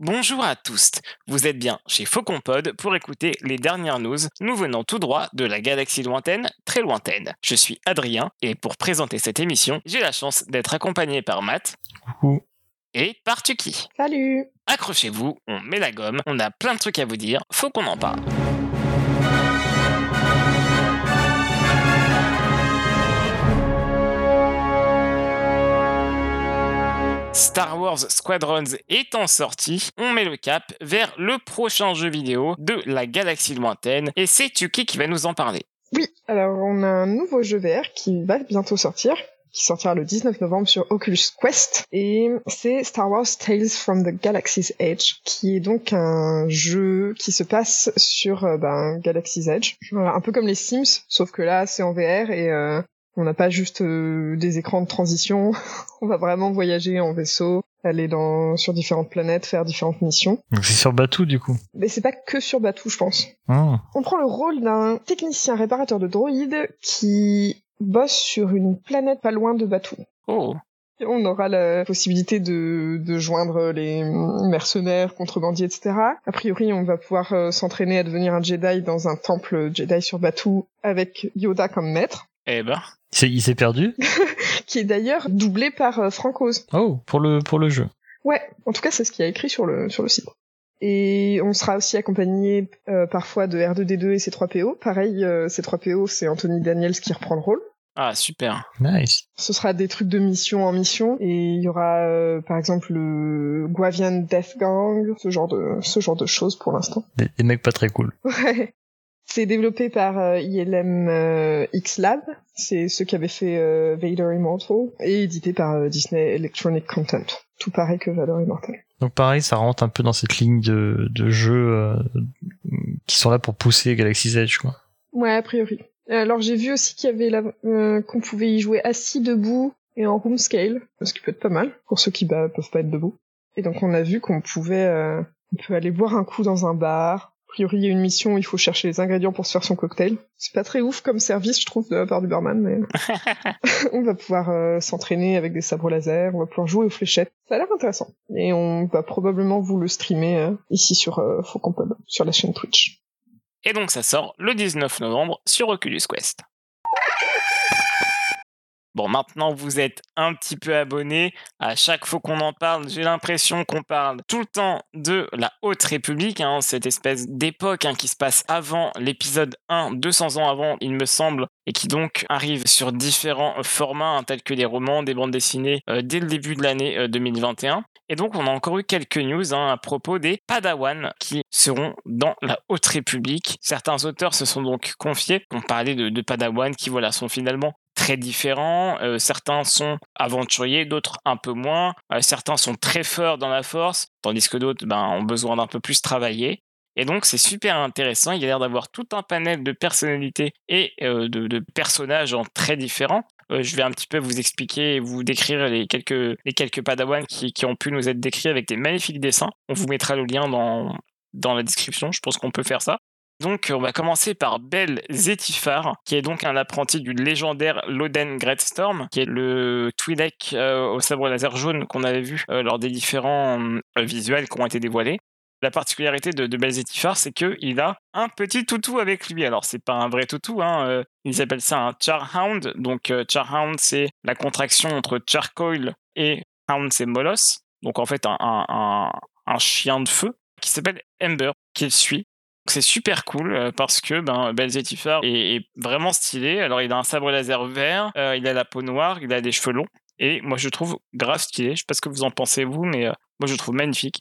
Bonjour à tous, vous êtes bien chez Faucon Pod pour écouter les dernières news, nous venant tout droit de la galaxie lointaine, très lointaine. Je suis Adrien et pour présenter cette émission, j'ai la chance d'être accompagné par Matt Coucou. et par Tuki. Salut Accrochez-vous, on met la gomme, on a plein de trucs à vous dire, faut qu'on en parle. Star Wars Squadrons étant sorti, on met le cap vers le prochain jeu vidéo de la galaxie lointaine et c'est Tuki qui va nous en parler. Oui, alors on a un nouveau jeu VR qui va bientôt sortir, qui sortira le 19 novembre sur Oculus Quest, et c'est Star Wars Tales from the Galaxy's Edge, qui est donc un jeu qui se passe sur euh, ben, Galaxy's Edge, Voilà, un peu comme les Sims, sauf que là c'est en VR et euh, on n'a pas juste euh, des écrans de transition, on va vraiment voyager en vaisseau, aller dans sur différentes planètes, faire différentes missions. Donc c'est sur Batuu du coup. Mais c'est pas que sur Batuu, je pense. Ah. On prend le rôle d'un technicien réparateur de droïdes qui bosse sur une planète pas loin de Batuu. Oh, Et On aura la possibilité de, de joindre les mercenaires, contrebandiers, etc. A priori, on va pouvoir euh, s'entraîner à devenir un Jedi dans un temple Jedi sur Batuu avec Yoda comme maître, eh ben, Il s'est- perdu? Qui est d'ailleurs doublé par euh, Frank Oz. Oh, pour le, pour le jeu. Ouais, en tout cas, c'est ce qu'il y a écrit sur le, sur le site. Et on sera aussi accompagné euh, parfois de R2D2 et C3PO. Pareil, euh, C3PO, c'est Anthony Daniels qui reprend le rôle. ah super. Nice. Ce sera des trucs de mission en mission et il y aura euh, par exemple le Guavian Death Gang, ce genre de ce genre de choses pour l'instant. Des, des mecs pas très cool. Ouais. C'est développé par euh, ILM euh, X Lab, c'est ceux qui avaient fait euh, Vader Immortal et édité par euh, Disney Electronic Content. Tout pareil que Vader Immortal. Donc pareil, ça rentre un peu dans cette ligne de, de jeux euh, qui sont là pour pousser Galaxy's Edge, quoi. Ouais, a priori. Alors j'ai vu aussi qu'il y avait la, qu'on pouvait y jouer assis, debout et en room scale, ce qui peut être pas mal pour ceux qui bah, peuvent pas être debout. Et donc on a vu qu'on pouvait, on peut aller boire un coup dans un bar. A priori il y a une mission où il faut chercher les ingrédients pour se faire son cocktail. C'est pas très ouf comme service je trouve de la part du barman, mais on va pouvoir euh, s'entraîner avec des sabres laser, on va pouvoir jouer aux fléchettes. Ça a l'air intéressant. Et on va probablement vous le streamer euh, ici sur euh, Faucon Pub, sur la chaîne Twitch. Et donc ça sort le 19 novembre sur Oculus Quest. Bon, maintenant vous êtes un petit peu abonné. À chaque fois qu'on en parle, j'ai l'impression qu'on parle tout le temps de la Haute République, hein, cette espèce d'époque hein, qui se passe avant l'épisode 1, 200 ans avant, il me semble, et qui donc arrive sur différents formats, hein, tels que des romans, des bandes dessinées, euh, dès le début de l'année euh, 2021. Et donc, on a encore eu quelques news à propos des Padawan qui seront dans la Haute République. Certains auteurs se sont donc confiés. On parlait de, de Padawan qui, voilà, sont finalement très différents. Euh, certains sont aventuriers, d'autres un peu moins. Euh, certains sont très forts dans la force, tandis que d'autres ben, ont besoin d'un peu plus travailler. Et donc, c'est super intéressant. Il y a l'air d'avoir tout un panel de personnalités et euh, de, personnages en très différents. Je vais un petit peu vous expliquer et vous décrire les quelques, les quelques padawans qui, qui ont pu nous être décrits avec des magnifiques dessins. On vous mettra le lien dans, dans la description. Je pense qu'on peut faire ça. Donc, on va commencer par Bel Zetifar, qui est donc un apprenti du légendaire Loden Greatstorm, qui est le Twi'lek euh, au sabre laser jaune qu'on avait vu euh, lors des différents euh, visuels qui ont été dévoilés. La particularité de, de Belzetifar, c'est qu'il a un petit toutou avec lui. Alors, c'est pas un vrai toutou, hein. ils appellent ça un Charhound. Donc, Charhound, c'est la contraction entre Charcoil et Hound, c'est Molos. Donc, en fait, un, un, chien de feu qui s'appelle Ember, qu'il suit. Donc, C'est super cool euh, parce que ben, Belzetifar est, est vraiment stylé. Alors, il a un sabre laser vert, euh, il a la peau noire, il a des cheveux longs. Et moi, je le trouve grave stylé. Je sais pas ce que vous en pensez, vous, mais euh, moi, je le trouve magnifique.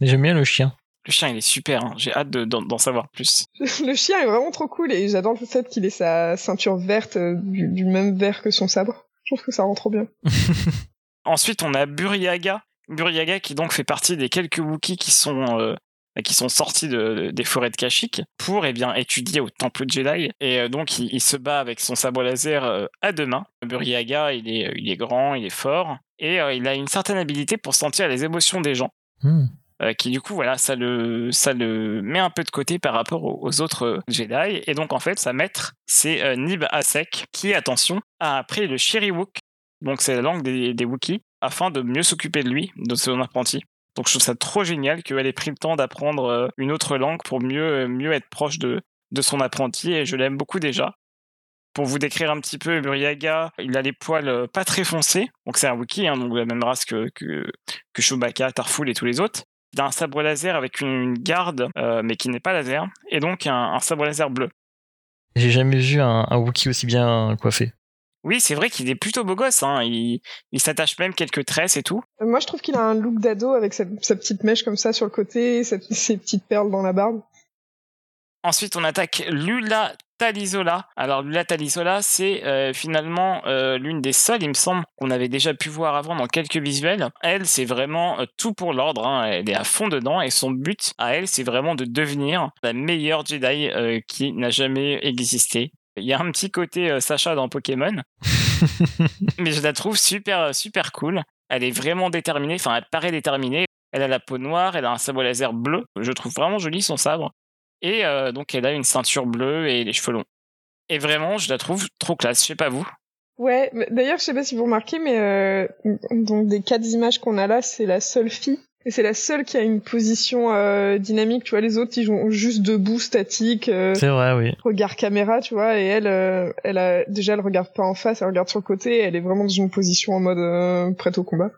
Mais j'aime bien le chien. Le chien, il est super. hein. J'ai hâte de- d'en savoir plus. Le chien est vraiment trop cool et j'adore le fait qu'il ait sa ceinture verte euh, du, du même vert que son sabre. Je trouve que ça rend trop bien. Ensuite, on a Buryaga. Buryaga qui donc fait partie des quelques Wookiees qui sont euh, qui sont sortis de- de- des forêts de Kashyyyk pour eh bien étudier au temple Jedi et euh, donc il, il se bat avec son sabre laser euh, à deux mains. Buryaga, il est il est grand, il est fort et euh, il a une certaine habilité pour sentir les émotions des gens. Hmm. euh, qui du coup voilà ça le ça le met un peu de côté par rapport aux, aux autres euh, Jedi et donc en fait sa maître c'est euh, Nib Asek qui attention a appris le Shiriwook donc c'est la langue des, des Wookiees afin de mieux s'occuper de lui de son apprenti Donc je trouve ça trop génial qu'elle ait pris le temps d'apprendre euh, une autre langue pour mieux, mieux être proche de, son apprenti et je l'aime beaucoup déjà. Pour vous décrire un petit peu, Muriaga, il a les poils euh, pas très foncés, donc c'est un Wookie, hein, donc la même race que, que, Chewbacca, Tarful et tous les autres. Il a un sabre laser avec une garde, euh, mais qui n'est pas laser, et donc un, un sabre laser bleu. J'ai jamais vu un, un Wookiee aussi bien coiffé. Oui, c'est vrai qu'il est plutôt beau gosse. Hein. Il, il s'attache même quelques tresses et tout. Euh, Moi, je trouve qu'il a un look d'ado avec sa, sa petite mèche comme ça sur le côté, sa- ses petites perles dans la barbe. Ensuite, on attaque Lula Talisola. Alors, Lula Talisola, c'est euh, finalement euh, l'une des seules, il me semble, qu'on avait déjà pu voir avant dans quelques visuels. Elle, c'est vraiment euh, tout pour l'ordre. hein. Elle est à fond dedans et son but à elle, c'est vraiment de devenir la meilleure Jedi qui n'a jamais existé. Il y a un petit côté euh, Sacha dans Pokémon, mais je la trouve super, super cool. Elle est vraiment déterminée, enfin, elle paraît déterminée. Elle a la peau noire, elle a un sabre laser bleu. Je trouve vraiment joli son sabre. Et euh, donc, elle a une ceinture bleue et les cheveux longs. Et vraiment, je la trouve trop classe. Je sais pas vous. Ouais, d'ailleurs, je sais pas si vous remarquez, mais euh, donc des quatre images qu'on a là, c'est la seule fille. Et c'est la seule qui a une position euh, dynamique, tu vois, les autres, ils sont juste debout, statique, euh, C'est vrai, oui. regard caméra, tu vois, et elle, euh, elle a, déjà, elle regarde pas en face, elle regarde sur le côté, elle est vraiment dans une position en mode euh, prête au combat.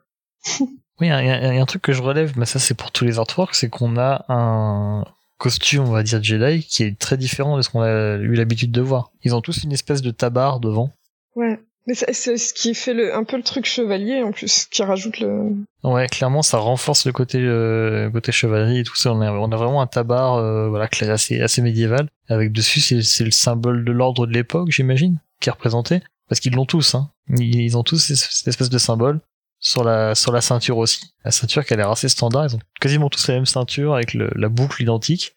Oui, il y, a- y a un truc que je relève, mais ça c'est pour tous les artworks, c'est qu'on a un costume, on va dire Jedi, qui est très différent de ce qu'on a eu l'habitude de voir. Ils ont tous une espèce de tabard devant. Ouais. Mais c'est ce qui fait le, un peu le truc chevalier, en plus, qui rajoute le... Ouais, clairement, ça renforce le côté euh, côté chevalerie et tout ça. On a, on a vraiment un tabard, euh, voilà, assez assez médiéval. Avec dessus, c'est c'est le symbole de l'ordre de l'époque, j'imagine, qui est représenté. Parce qu'ils l'ont tous, hein. Ils, ont tous cette espèce de symbole sur la sur la ceinture aussi. La ceinture qui a l'air assez standard. Ils ont quasiment tous la même ceinture avec le- la boucle identique.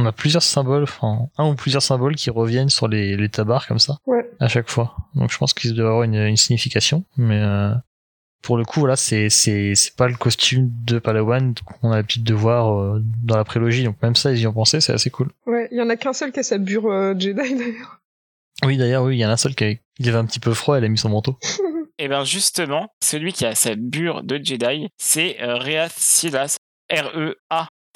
On a plusieurs symboles, enfin un ou plusieurs symboles qui reviennent sur les, les tabards comme ça Ouais. à chaque fois. Donc je pense qu'ils doivent avoir une, une signification, mais euh, pour le coup, voilà, c'est c'est c'est pas le costume de Palawan qu'on a l'habitude de voir euh, dans la prélogie. Donc même ça, ils y ont pensé, c'est assez cool. Ouais, il y en a qu'un seul qui a sa bure euh, Jedi, d'ailleurs. Oui, d'ailleurs, oui, il y en a un seul qui a- il avait un petit peu froid, elle a mis son manteau. Et bien justement, celui qui a sa bure de Jedi, c'est euh, Reath Silas.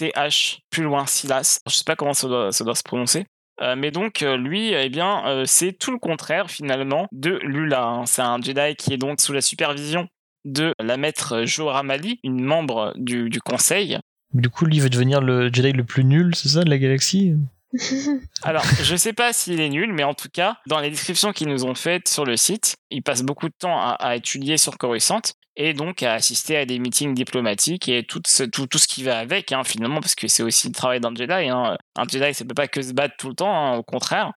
R-E-A-T-H, plus loin Silas. Je sais pas comment ça doit, ça doit se prononcer. Euh, mais donc euh, lui, eh bien, euh, c'est tout le contraire finalement de Lula. hein. C'est un Jedi qui est donc sous la supervision de la maître Johra Mali, une membre du, du conseil. Du coup, lui il veut devenir le Jedi le plus nul, c'est ça, de la galaxie? Alors, je sais pas s'il est nul, mais en tout cas, dans les descriptions qu'ils nous ont faites sur le site, il passe beaucoup de temps à, à étudier sur Coruscant et donc à assister à des meetings diplomatiques et tout ce, tout, tout ce qui va avec, hein, finalement, parce que c'est aussi le travail d'un Jedi. hein. Un Jedi, ça peut pas que se battre tout le temps, hein, au contraire.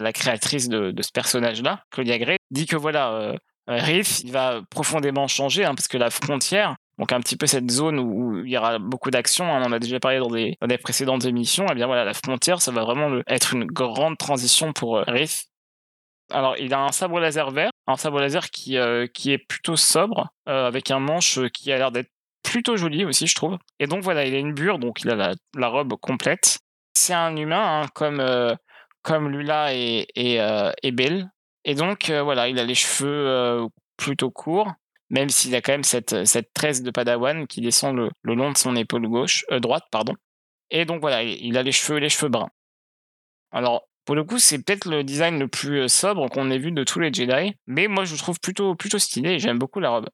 La créatrice de, ce personnage-là, Claudia Gray, dit que voilà, euh, Riff, il va profondément changer, parce que la frontière, donc un petit peu cette zone où, il y aura beaucoup d'actions, on en a déjà parlé dans des, dans des précédentes émissions, et bien voilà, la frontière, ça va vraiment être une grande transition pour euh, Riff. Alors, il a un sabre laser vert, un sabre laser qui, euh, qui est plutôt sobre, euh, avec un manche qui a l'air d'être plutôt joli aussi, je trouve. Et donc voilà, il a une bure, donc il a la, robe complète. C'est un humain, hein, comme, euh, comme Lula et, Belle. Et donc voilà, il a les cheveux plutôt courts, même s'il a quand même cette, cette tresse de padawan qui descend le, le long de son épaule gauche, droite, pardon. Et donc voilà, il il a les cheveux, les cheveux bruns. Alors, pour le coup, c'est peut-être le design le plus euh, sobre qu'on ait vu de tous les Jedi, mais moi je le trouve plutôt, plutôt stylé et j'aime beaucoup la robe.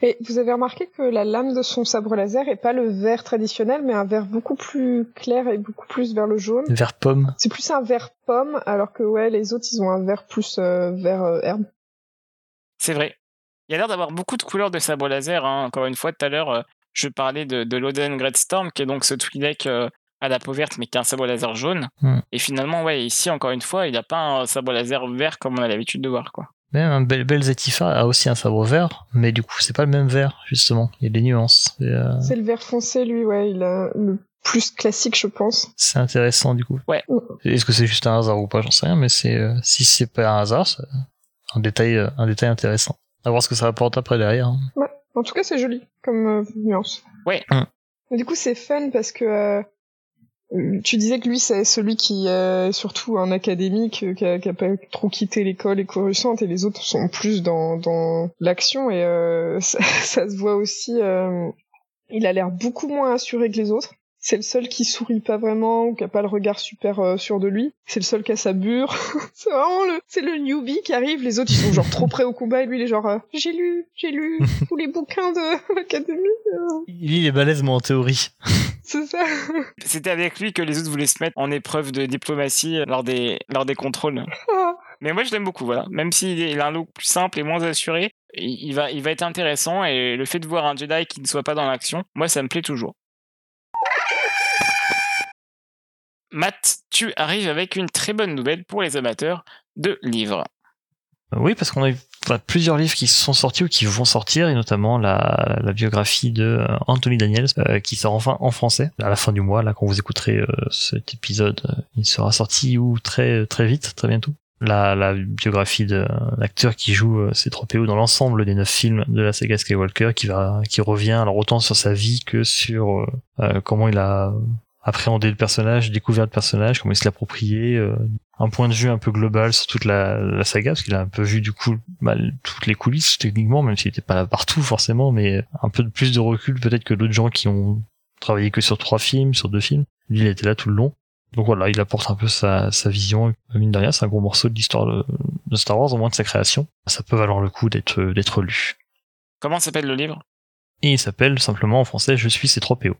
Et vous avez remarqué que la lame de son sabre laser est pas le vert traditionnel, mais un vert beaucoup plus clair et beaucoup plus vers le jaune. Vert pomme. C'est plus un vert pomme, alors que ouais, les autres ils ont un vert plus euh, vert euh, herbe. C'est vrai. Il y a l'air d'avoir beaucoup de couleurs de sabre laser. hein. Encore une fois, tout à l'heure, je parlais de, de l'Oden Greatstorm, qui est donc ce Twi'lek euh, à la peau verte, mais qui a un sabre laser jaune. Hmm. Et finalement, ouais, ici, encore une fois, il n'a pas un sabre laser vert comme on a l'habitude de voir. quoi. Même un Bel Bel Zetifa a aussi un sabre vert, mais du coup, c'est pas le même vert, justement. Il y a des nuances. Euh, C'est le vert foncé, lui, ouais, il a le plus classique, je pense. c'est intéressant, du coup. Ouais. Est-ce que c'est juste un hasard ou pas J'en sais rien, mais c'est euh, si c'est pas un hasard, c'est un détail, euh, un détail intéressant. À voir ce que ça apporte après derrière. hein. En tout cas, c'est joli comme euh, nuance. Ouais. Mm. Mais du coup, c'est fun parce que tu disais que lui, c'est celui qui euh, est surtout un académique, euh, qui a, pas trop quitté l'école et Coruscant, et les autres sont plus dans, dans l'action, et euh, ça, se voit aussi. euh, Il a l'air beaucoup moins assuré que les autres. C'est le seul qui sourit pas vraiment ou qui a pas le regard super euh, sûr de lui. C'est le seul qui a sa bure. c'est vraiment le, c'est le newbie qui arrive. Les autres ils sont genre trop près au combat et lui il est genre euh, j'ai lu, j'ai lu tous les bouquins de l'académie. euh. Il est balèze, mais en théorie. C'est ça. C'était avec lui que les autres voulaient se mettre en épreuve de diplomatie lors des, lors des contrôles. Ah. Mais moi, je l'aime beaucoup, voilà. Même s'il a un look plus simple et moins assuré, il, il va, il va être intéressant. Et le fait de voir un Jedi qui ne soit pas dans l'action, moi, ça me plaît toujours. Matt, tu arrives avec une très bonne nouvelle pour les amateurs de livres. Oui, parce qu'on a eu enfin, plusieurs livres qui sont sortis ou qui vont sortir, et notamment la, la biographie de euh, Anthony Daniels, euh, qui sort enfin en français à la fin du mois. Là, quand vous écouterez euh, cet épisode, euh, il sera sorti ou très très vite, très bientôt. La, la biographie de l'acteur qui joue euh, C-3PO dans l'ensemble des neuf films de la saga Skywalker, qui va qui revient alors autant sur sa vie que sur comment il a appréhendé le personnage, découvert le personnage, comment il se l'a approprié, euh, un point de vue un peu global sur toute la, la saga, parce qu'il a un peu vu du coup bah, toutes les coulisses techniquement, même s'il était pas là partout forcément, mais un peu de plus de recul peut-être que d'autres gens qui ont travaillé que sur trois films, sur deux films. Lui, il était là tout le long. Donc voilà, il apporte un peu sa, sa vision. Mine de rien, c'est un gros morceau de l'histoire de, de Star Wars, au moins de sa création. Ça peut valoir le coup d'être d'être lu. Comment s'appelle le livre? Et il s'appelle simplement en français Je suis C3PO.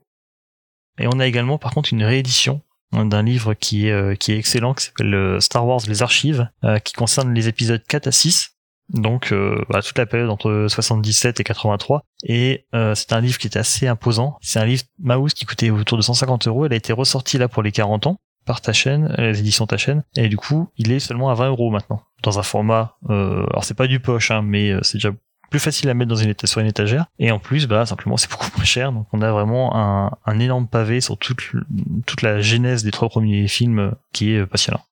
Et on a également par contre une réédition d'un livre qui est, euh, qui est excellent, qui s'appelle euh, Star Wars Les Archives, euh, qui concerne les épisodes 4 à 6, donc euh, bah, toute la période entre 77 et 83. Et euh, c'est un livre qui est assez imposant. C'est un livre Mouse qui coûtait autour de 150 euros. Elle a été ressortie là pour les 40 ans par ta chaîne, les éditions ta chaîne, et du coup il est seulement à 20 euros maintenant dans un format. Euh, alors c'est pas du poche, hein, mais c'est déjà plus facile à mettre dans une sur une étagère et en plus bah simplement c'est beaucoup moins cher donc on a vraiment un, un énorme pavé sur toute la genèse des trois premiers films qui est euh, passionnant.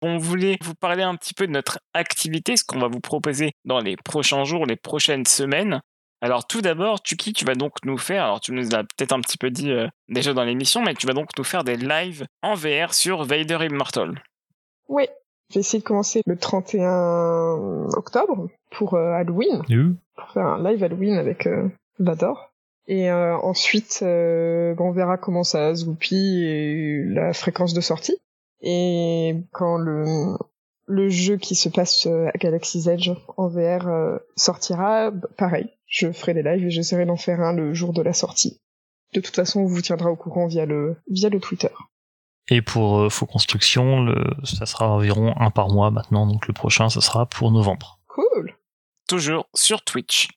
On voulait vous parler un petit peu de notre activité, ce qu'on va vous proposer dans les prochains jours, les prochaines semaines. Alors tout d'abord, Tuki, tu vas donc nous faire, alors tu nous as peut-être un petit peu dit euh, déjà dans l'émission, mais tu vas donc nous faire des lives en VR sur Vader Immortal. Oui. Je vais essayer de commencer le 31 octobre pour euh, Halloween. pour faire un live Halloween avec euh, Vador. Et euh, ensuite, euh, bon, on verra comment ça se goupille et la fréquence de sortie. Et quand le, le jeu qui se passe à Galaxy's Edge en VR sortira, bah, pareil, je ferai des lives et j'essaierai d'en faire un le jour de la sortie. De toute façon, on vous tiendra au courant via le, via le Twitter. Et pour euh, Faux Construction, le, ça sera environ un par mois maintenant, donc le prochain, ça sera pour novembre. Cool! toujours sur Twitch.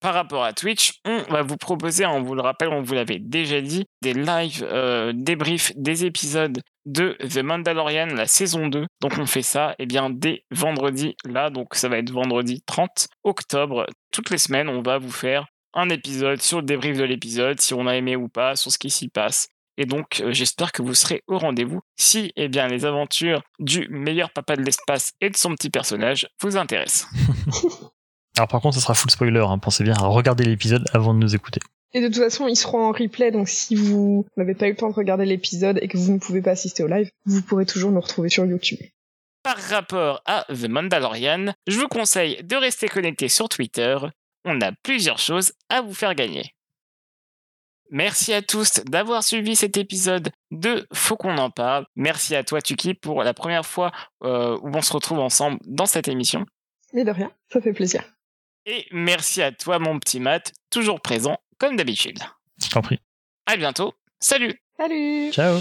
Par rapport à Twitch, on va vous proposer, on vous le rappelle, on vous l'avait déjà dit, des live euh, débriefs des épisodes de The Mandalorian, la saison 2. Donc on fait ça eh bien, dès vendredi, là, donc ça va être vendredi 30 octobre. Toutes les semaines, on va vous faire un épisode sur le débrief de l'épisode, si on a aimé ou pas, sur ce qui s'y passe. Et donc, euh, j'espère que vous serez au rendez-vous si eh bien, les aventures du meilleur papa de l'espace et de son petit personnage vous intéressent. Alors par contre, ça sera full spoiler, hein, pensez bien à regarder l'épisode avant de nous écouter. Et de toute façon, ils seront en replay, donc si vous n'avez pas eu le temps de regarder l'épisode et que vous ne pouvez pas assister au live, vous pourrez toujours nous retrouver sur YouTube. Par rapport à The Mandalorian, je vous conseille de rester connecté sur Twitter. On a plusieurs choses à vous faire gagner. Merci à tous d'avoir suivi cet épisode de Faut qu'on en parle. Merci à toi Tuki pour la première fois euh, où on se retrouve ensemble dans cette émission. Mais de rien, ça fait plaisir. Et merci à toi mon petit Matt, toujours présent comme d'habitude. Je t'en prie. À bientôt. Salut Salut Ciao